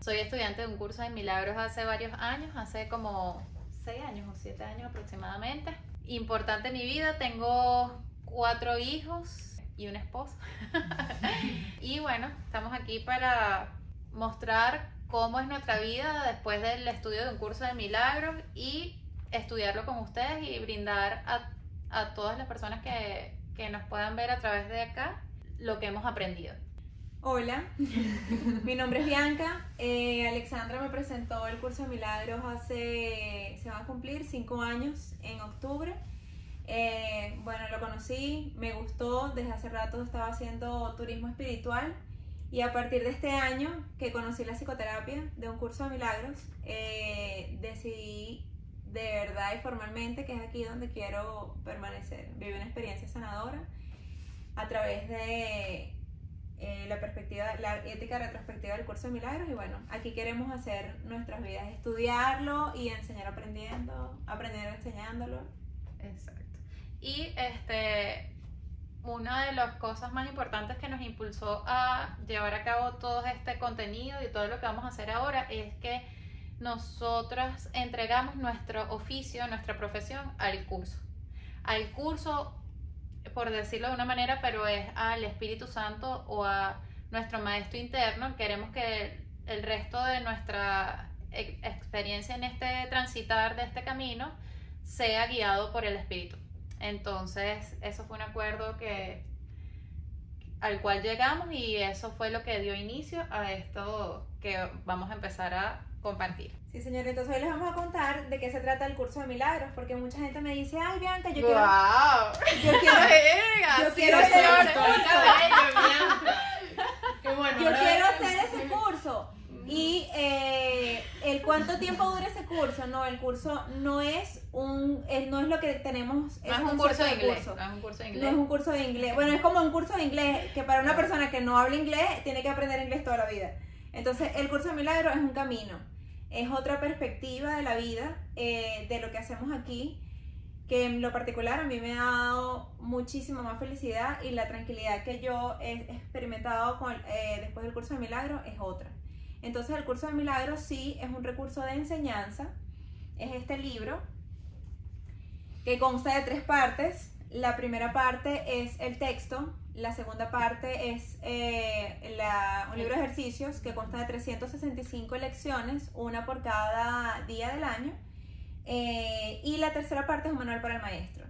Soy estudiante de un curso de milagros hace varios años, hace como 6 años o 7 años aproximadamente. Importante en mi vida, tengo cuatro hijos y un esposo. y bueno, estamos aquí para mostrar cómo es nuestra vida después del estudio de un curso de milagros y estudiarlo con ustedes y brindar a, a todas las personas que, que nos puedan ver a través de acá lo que hemos aprendido. Hola, mi nombre es Bianca. Eh, Alexandra me presentó el curso de milagros hace, se van a cumplir cinco años en octubre. Eh, bueno, lo conocí, me gustó, desde hace rato estaba haciendo turismo espiritual y a partir de este año que conocí la psicoterapia de un curso de milagros, eh, decidí de verdad y formalmente que es aquí donde quiero permanecer, vivir una experiencia sanadora a través de eh, la perspectiva, la ética retrospectiva del curso de milagros y bueno, aquí queremos hacer nuestras vidas, estudiarlo y enseñar aprendiendo, aprender enseñándolo. Exacto. Y este, una de las cosas más importantes que nos impulsó a llevar a cabo todo este contenido y todo lo que vamos a hacer ahora es que nosotras entregamos nuestro oficio, nuestra profesión al curso. Al curso por decirlo de una manera, pero es al Espíritu Santo o a nuestro Maestro interno. Queremos que el resto de nuestra experiencia en este transitar de este camino sea guiado por el Espíritu. Entonces, eso fue un acuerdo que al cual llegamos y eso fue lo que dio inicio a esto que vamos a empezar a compartir. Sí, señor. Entonces hoy les vamos a contar de qué se trata el curso de milagros, porque mucha gente me dice, ay, Bianca, yo quiero... ¡Wow! Yo quiero... yo quiero hacer Yo quiero hacer ese curso. Y eh, el cuánto tiempo dura ese curso, no, el curso no es un, no es lo que tenemos. No es, un curso de inglés. No es un curso de inglés. No es un curso de inglés. Bueno, es como un curso de inglés que para una persona que no habla inglés tiene que aprender inglés toda la vida. Entonces, el curso de milagro es un camino, es otra perspectiva de la vida, eh, de lo que hacemos aquí, que en lo particular a mí me ha dado muchísima más felicidad y la tranquilidad que yo he experimentado con, eh, después del curso de milagro es otra. Entonces, el curso de milagro sí es un recurso de enseñanza, es este libro que consta de tres partes. La primera parte es el texto, la segunda parte es eh, un libro de ejercicios que consta de 365 lecciones, una por cada día del año. Eh, y la tercera parte es un manual para el maestro.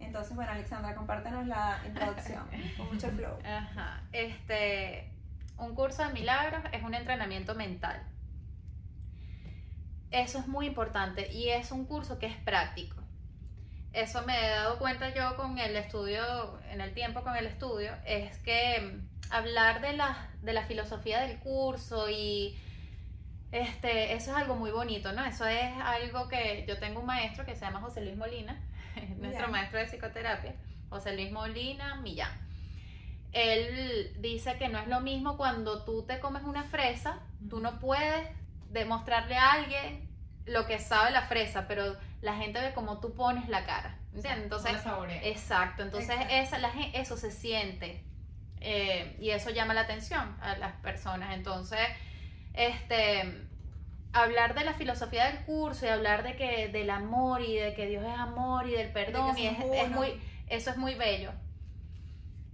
Entonces, bueno, Alexandra, compártenos la introducción con mucho flow. Ajá. Este, un curso de milagros es un entrenamiento mental. Eso es muy importante y es un curso que es práctico eso me he dado cuenta yo con el estudio, en el tiempo con el estudio, es que mm, hablar de la, de la filosofía del curso y este, eso es algo muy bonito, ¿no? Eso es algo que yo tengo un maestro que se llama José Luis Molina, nuestro maestro de psicoterapia, José Luis Molina Millán. Él dice que no es lo mismo cuando tú te comes una fresa, tú no puedes demostrarle a alguien lo que sabe la fresa, pero la gente ve cómo tú pones la cara. ¿Entiendes? Entonces, exacto. Entonces, Esa, la, eso se siente eh, y eso llama la atención a las personas. Entonces, este, hablar de la filosofía del curso y hablar de que del amor y de que Dios es amor y del perdón y es, muy, eso es muy bello.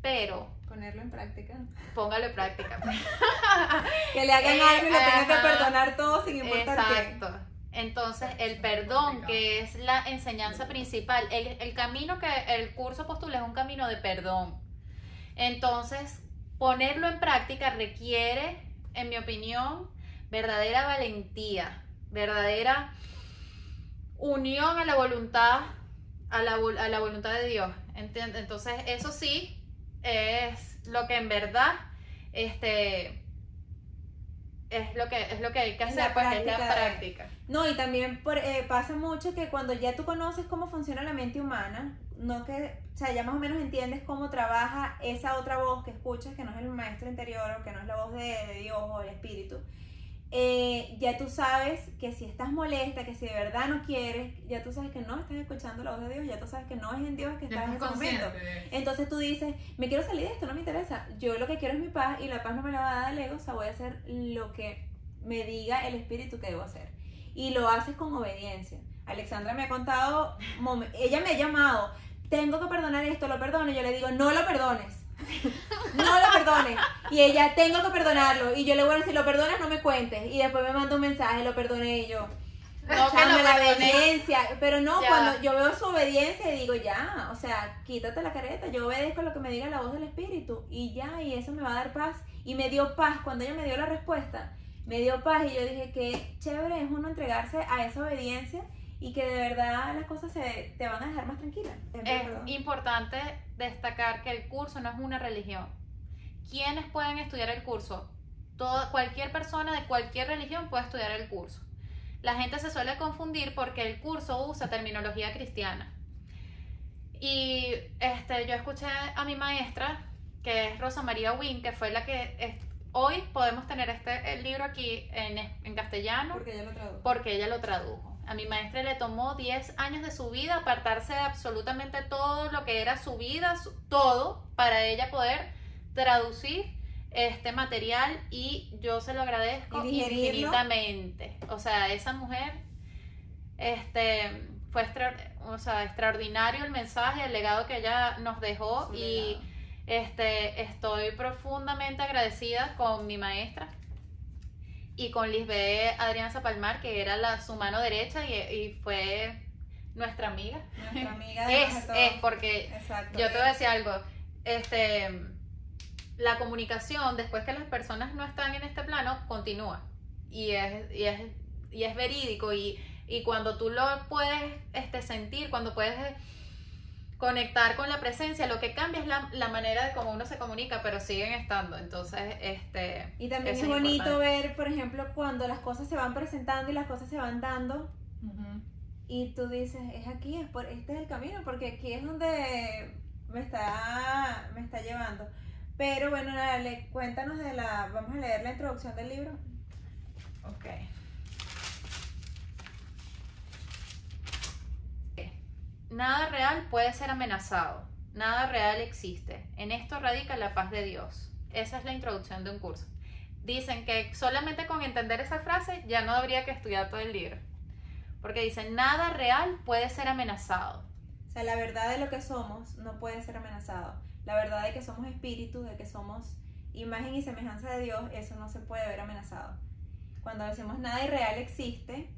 Pero ponerlo en práctica. Póngalo en práctica. que le hagan algo y le tengan que perdonar todo sin importar Exacto. Entonces, el perdón, que es la enseñanza principal, el, camino que el curso postula es un camino de perdón. Entonces, ponerlo en práctica requiere, en mi opinión, verdadera valentía, verdadera unión a la voluntad, a la, a la voluntad de Dios. Entonces, eso sí es lo que en verdad este, es lo que es lo que hay que hacer pues es la práctica no y también eh, pasa mucho que cuando ya tú conoces cómo funciona la mente humana no que o sea ya más o menos entiendes cómo trabaja esa otra voz que escuchas que no es el maestro interior o que no es la voz de, Dios o el espíritu eh, ya tú sabes que si estás molesta, que si de verdad no quieres, ya tú sabes que no estás escuchando la voz de Dios, ya tú sabes que no es en Dios que estás en ese momento. Entonces tú dices, me quiero salir de esto, no me interesa. Yo lo que quiero es mi paz y la paz no me la va a dar el ego, o sea, voy a hacer lo que me diga el espíritu que debo hacer. Y lo haces con obediencia. Alexandra me ha contado, ella me ha llamado, tengo que perdonar esto, lo perdono. Yo le digo, no lo perdones. No lo perdones. Y ella, tengo que perdonarlo. Y yo le voy a decir, lo perdonas, no me cuentes. Y después me manda un mensaje, lo perdoné y yo. No, que la obediencia, pero no, Ya. cuando yo veo su obediencia y digo, ya, o sea, quítate la careta, yo obedezco lo que me diga la voz del Espíritu y ya, y eso me va a dar paz. Y me dio paz, cuando ella me dio la respuesta, me dio paz y yo dije que chévere es uno entregarse a esa obediencia y que de verdad las cosas se, te van a dejar más tranquila. Es importante destacar que el curso no es una religión. ¿Quiénes pueden estudiar el curso? Toda, cualquier persona de cualquier religión puede estudiar el curso. La gente se suele confundir porque el curso usa terminología cristiana. Y este, yo escuché a mi maestra, que es Rosa María Wynn, que fue la que es- hoy podemos tener este el libro aquí en, en castellano Porque yo lo traduzco. porque ella lo tradujo. A mi maestra le tomó 10 años de su vida apartarse de absolutamente todo lo que era su vida, su- todo, para ella poder traducir este material y yo se lo agradezco infinitamente. O sea, esa mujer este fue extra- o sea, extraordinario el mensaje, el legado que ella nos dejó Su y legado. este, estoy profundamente agradecida con mi maestra y con Lisbeth Adriana Zapalmar, que era la, su mano derecha y, y fue nuestra amiga. Nuestra amiga de Es, es, porque Exacto. yo te voy a decir algo, este, la comunicación después que las personas no están en este plano continúa y es, y es, y es verídico y, y cuando tú lo puedes este, sentir, cuando puedes conectar con la presencia, lo que cambia es la, la manera de cómo uno se comunica, pero siguen estando, entonces, este... Y también es es bonito importante. ver, por ejemplo, cuando las cosas se van presentando y las cosas se van dando y tú dices, es aquí, es por este es el camino, porque aquí es donde me está me está llevando. Pero bueno, dale, cuéntanos de la vamos a leer la introducción del libro. Ok. Nada real puede ser amenazado. Nada real existe. En esto radica la paz de Dios. Esa es la introducción de un curso. Dicen que solamente con entender esa frase ya no habría que estudiar todo el libro. Porque dicen, nada real puede ser amenazado. O sea, la verdad de lo que somos no puede ser amenazado. La verdad de que somos espíritus, de que somos imagen y semejanza de Dios, eso no se puede ver amenazado. Cuando decimos nada irreal existe,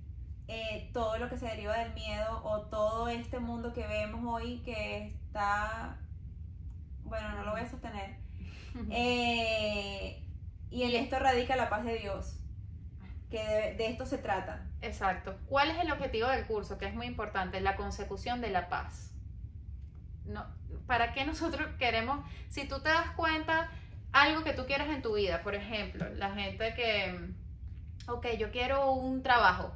eh, todo lo que se deriva del miedo o todo este mundo que vemos hoy que está, bueno, no lo voy a sostener, eh, y en esto radica la paz de Dios, que de, de esto se trata. Exacto. ¿Cuál es el objetivo del curso? Que es muy importante, la consecución de la paz. No, ¿Para qué nosotros queremos, si tú te das cuenta, algo que tú quieres en tu vida, por ejemplo, la gente que, ok, yo quiero un trabajo,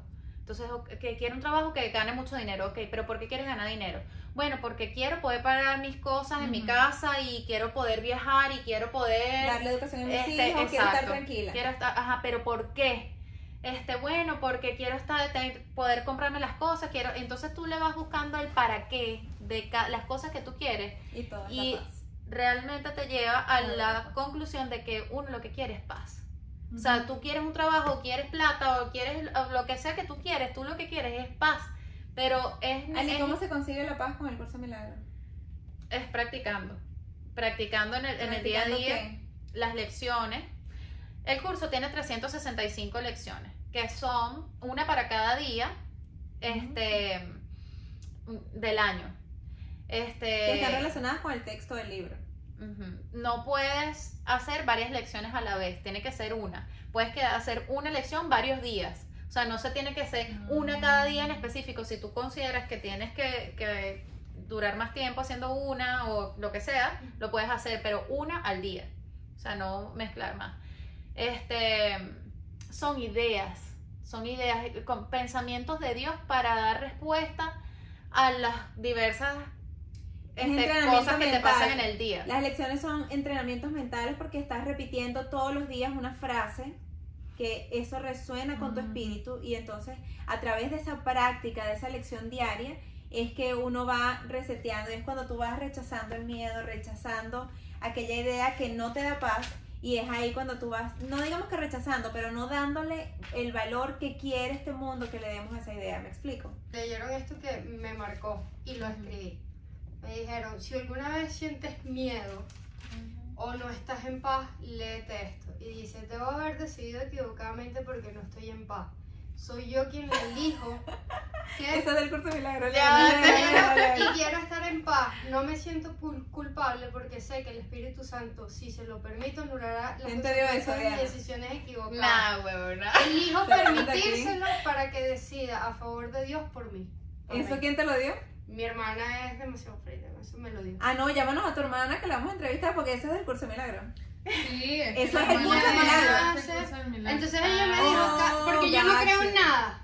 entonces, que quiero un trabajo que gane mucho dinero, ok, pero ¿por qué quieres ganar dinero? Bueno, porque quiero poder pagar mis cosas en mi casa y quiero poder viajar y quiero poder Darle educación a mis este, hijos, quiero estar tranquila. Quiero estar, ajá, pero ¿por qué? Este, bueno, porque quiero estar, poder comprarme las cosas, quiero, entonces tú le vas buscando el para qué de las cosas que tú quieres, Y realmente te lleva a la conclusión de que uno lo que quiere es paz. O sea, tú quieres un trabajo, quieres plata o quieres lo que sea que tú quieres, tú lo que quieres es paz, pero es, Ali, es, ¿cómo se consigue la paz con el curso milagro? es practicando, practicando en el, en el día a ¿Practicando día. qué? las lecciones. El curso tiene 365 lecciones, que son una para cada día este, del año. Que Este, están relacionadas con el texto del libro. No puedes hacer varias lecciones a la vez, tiene que ser una. Puedes hacer una lección varios días. O sea, no se tiene que hacer una cada día en específico. Si tú consideras que tienes que, que durar más tiempo haciendo una o lo que sea, lo puedes hacer, pero una al día. O sea, no mezclar más. Este, son ideas, son ideas, con pensamientos de Dios para dar respuesta a las diversas este, cosas que te mental. pasan en el día. Las lecciones son entrenamientos mentales porque estás repitiendo todos los días una frase que eso resuena con tu espíritu y entonces a través de esa práctica, de esa lección diaria, es que uno va reseteando, y es cuando tú vas rechazando el miedo, rechazando aquella idea que no te da paz y es ahí cuando tú vas, no digamos que rechazando, pero no dándole el valor que quiere este mundo que le demos a esa idea, ¿me explico? Leyeron esto que me marcó y lo escribí. Me dijeron, si alguna vez sientes miedo o no estás en paz, léete esto. Y dice, debo haber decidido equivocadamente porque no estoy en paz. Soy yo quien elijo que Eso es del curso milagro. Ya, y quiero estar en paz. No me siento cul- culpable porque sé que el Espíritu Santo, si se lo permito, anulará las decisiones equivocadas. Nah, huevona. Elijo permitírselo para que decida a favor de Dios por mí. Por ¿Eso mí. quién te lo dio? Mi hermana es demasiado fría, eso me lo dijo. Ah, no, llámanos a tu hermana que la vamos a entrevistar porque ese es del curso de milagro. Sí, es Eso que es el curso de milagro. Entonces ella me Ah, dijo, ca- porque yo no creo en nada.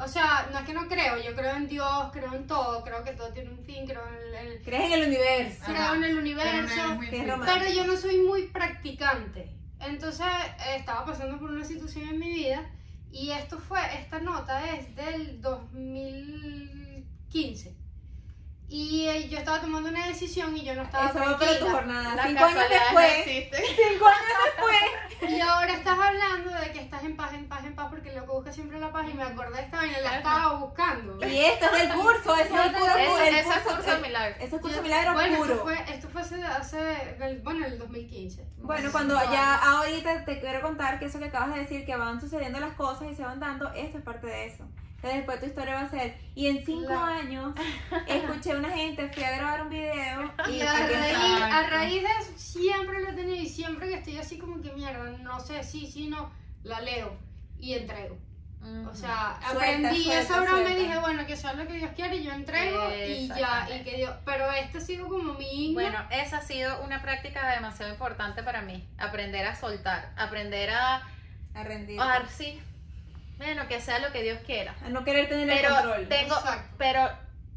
O sea, no es que no creo, yo creo en Dios, creo en todo, creo que todo tiene un fin, creo en el, ¿Crees en el universo? creo Ajá. en el pero no universo. frita. romántico. Pero yo no soy muy practicante. Entonces eh, estaba pasando por una situación en mi vida y esto fue, esta nota es del 2015. Y eh, yo estaba tomando una decisión y yo no estaba Eso va para tu jornada. Cinco años después. Cinco años después. Y ahora estás hablando de que estás en paz, en paz, en paz, porque lo que busca siempre la paz y me acordé de esta vaina, la estaba buscando. Y esto es del curso, eso es el puro Ese- el es curso- curso milagro. Eso es curso milagro bueno, puro. Esto fue, esto fue hace, hace el- bueno, el 2015. Bueno, cuando ya ahorita te quiero contar que eso que acabas de decir, que van sucediendo las cosas y se van dando, esto es parte de eso. Entonces después tu historia va a ser, y en cinco La- años escuché a una gente, fui a grabar un video y, Y a raíz, está. a raíz de eso siempre lo he tenido y siempre que estoy así como que mierda, no sé, sí, sí, no, la leo y entrego. O sea, Suelta, aprendí suelta, esa broma y dije, bueno, que sea lo que Dios quiere, yo entrego y ya, y que Dios, pero este ha sido como mi. Bueno, esa ha sido una práctica demasiado importante para mí. Aprender a soltar, aprender a, a rendir. a sí, bueno, que sea lo que Dios quiera. A no querer tener el Pero control. tengo, Exacto. pero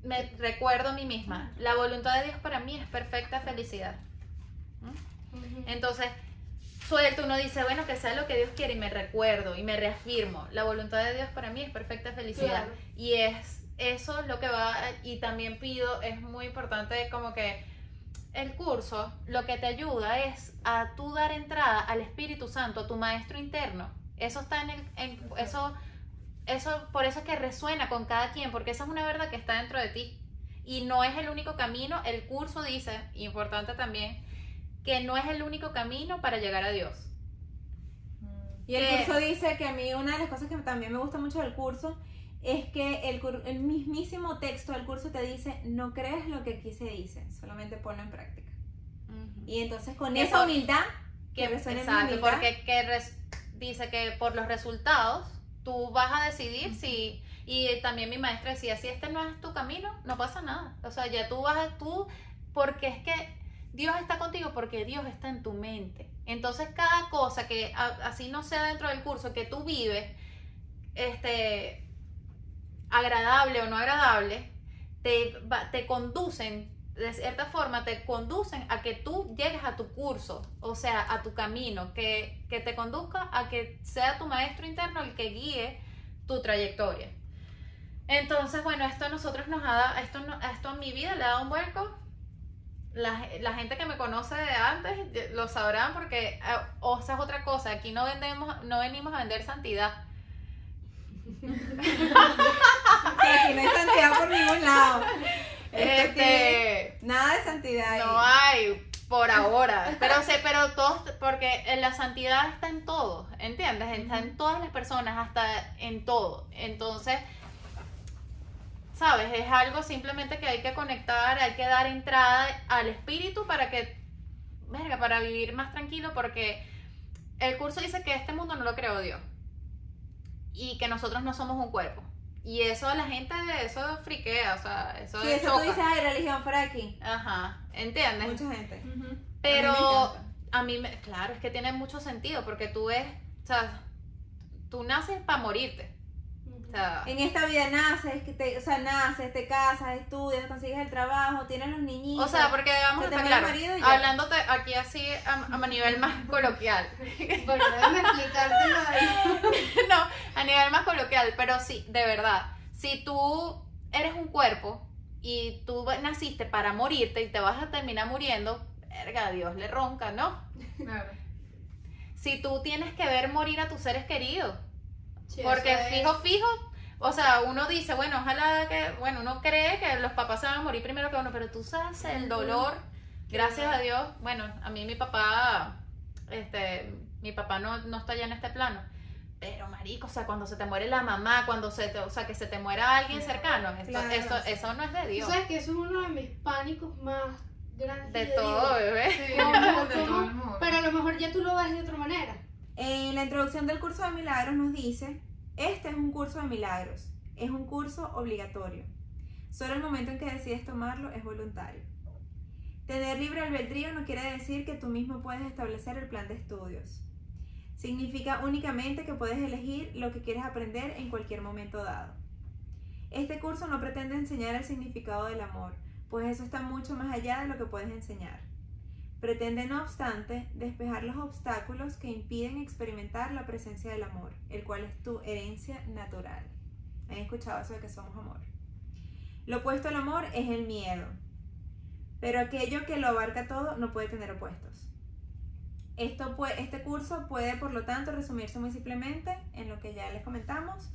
me recuerdo a mí misma, la voluntad de Dios para mí es perfecta felicidad. Entonces, suelto, uno dice, bueno, que sea lo que Dios quiere y me recuerdo y me reafirmo. La voluntad de Dios para mí es perfecta felicidad. Claro. Y es eso es lo que va, y también pido, es muy importante como que el curso lo que te ayuda es a tú dar entrada al Espíritu Santo, a tu maestro interno. Eso está en el, en- eso, eso, por eso es que resuena con cada quien, porque esa es una verdad que está dentro de ti. Y no es el único camino, el curso dice, importante también, que no es el único camino para llegar a Dios. Y el que- curso dice que a mí una de las cosas que también me gusta mucho del curso es que el, cur- el mismísimo texto del curso te dice, no crees lo que aquí se dice, solamente ponlo en práctica. Y entonces con Que esa por- humildad, Que, que resuene en mi exacto, humildad, porque que res- dice que por los resultados tú vas a decidir si y también mi maestra decía si este no es tu camino no pasa nada o sea ya tú vas a tú porque es que Dios está contigo porque Dios está en tu mente. Entonces cada cosa que a- así no sea dentro del curso que tú vives este agradable o no agradable te, te conducen de cierta forma te conducen a que tú llegues a tu curso, o sea, a tu camino, que, que te conduzca a que sea tu maestro interno el que guíe tu trayectoria. Entonces, bueno, esto a nosotros nos ha dado, esto, esto a mi vida le ha dado un vuelco. La, la gente que me conoce de antes lo sabrán porque, eh, o esa es otra cosa, aquí no vendemos, no venimos a vender santidad. aquí no hay santidad por ningún lado. Aquí, Este, nada de santidad. ahí. No hay por ahora, pero sé, pero todos, porque la santidad está en todos, ¿entiendes? Está en todas las personas, hasta en todo. Entonces, ¿sabes? Es algo simplemente que hay que conectar, hay que dar entrada al espíritu para que, verga, para vivir más tranquilo, porque el curso dice que este mundo no lo creó Dios y que nosotros no somos un cuerpo. Y eso la gente, eso friquea, o sea, eso Sí, eso tú dices, ay, religión fuera de aquí. Ajá, ¿entiendes? Mucha gente. Pero a mí, me, claro, es que tiene mucho sentido porque tú ves, o sea, tú naces para morirte. En esta vida naces, que te, o sea, naces, te casas, estudias, consigues el trabajo, tienes los niñitos. o sea, porque vamos a Se estar claro, hablándote aquí así a, a nivel más coloquial. Bueno, déjame explicártelo ahí. no, a nivel más coloquial, pero sí, de verdad, si tú eres un cuerpo y tú naciste para morirte y te vas a terminar muriendo, verga, Dios le ronca, ¿no? Claro. Si tú tienes que ver morir a tus seres queridos, Sí, porque es- fijo, fijo, o sea, uno dice, bueno, ojalá que, bueno, uno cree que los papás se van a morir primero que uno, pero tú sabes el dolor, gracias a Dios, bueno, a mí mi papá, este, mi papá no, no está ya en este plano, pero marico, o sea, cuando se te muere la mamá, cuando se te, o sea, que se te muera alguien cercano, esto, Claro, esto- sí. eso no es de Tú Dios, sabes que eso es uno de mis pánicos más grandes. de todo, digo, bebé. Sí, ¿cómo, de cómo? todo el mundo. Pero a lo mejor ya tú lo ves de otra manera. En la introducción del curso de milagros nos dice, este es un curso de milagros, es un curso obligatorio. Solo el momento en que decides tomarlo es voluntario. Tener libre albedrío no quiere decir que tú mismo puedes establecer el plan de estudios. Significa únicamente que puedes elegir lo que quieres aprender en cualquier momento dado. Este curso no pretende enseñar el significado del amor, pues eso está mucho más allá de lo que puedes enseñar. Pretende, no obstante, despejar los obstáculos que impiden experimentar la presencia del amor, el cual es tu herencia natural. ¿Han escuchado eso de que somos amor? Lo opuesto al amor es el miedo, pero aquello que lo abarca todo no puede tener opuestos. Esto pue- este curso puede, por lo tanto, resumirse muy simplemente en lo que ya les comentamos.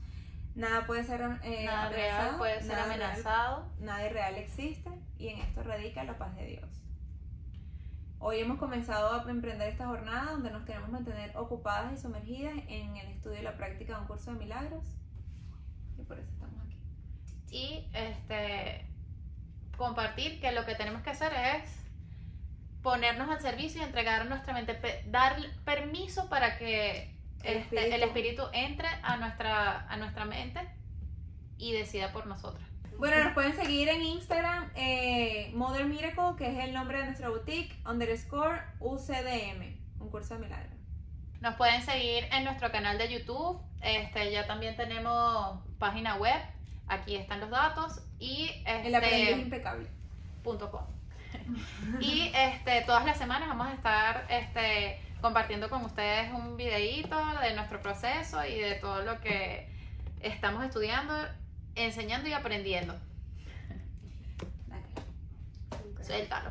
Nada puede ser eh, Nada real puede ser nada real amenazado. Nada irreal existe y en esto radica la paz de Dios. Hoy hemos comenzado a emprender esta jornada donde nos queremos mantener ocupadas y sumergidas en el estudio y la práctica de un curso de milagros y por eso estamos aquí. y este compartir que lo que tenemos que hacer es ponernos al servicio y entregar nuestra mente, dar permiso para que El este, el, espíritu. espíritu entre a nuestra, a nuestra mente y decida por nosotras. Bueno, nos pueden seguir en Instagram, eh, Mother Miracle, que es el nombre de nuestra boutique, underscore UCDM, un curso de milagros. Nos pueden seguir en nuestro canal de YouTube, este, ya también tenemos página web, aquí están los datos y El aprendiz este, impecable. punto com. Y este, todas las semanas vamos a estar este, compartiendo con ustedes un videíto de nuestro proceso y de todo lo que estamos estudiando, enseñando y aprendiendo. Dale. Suéltalo.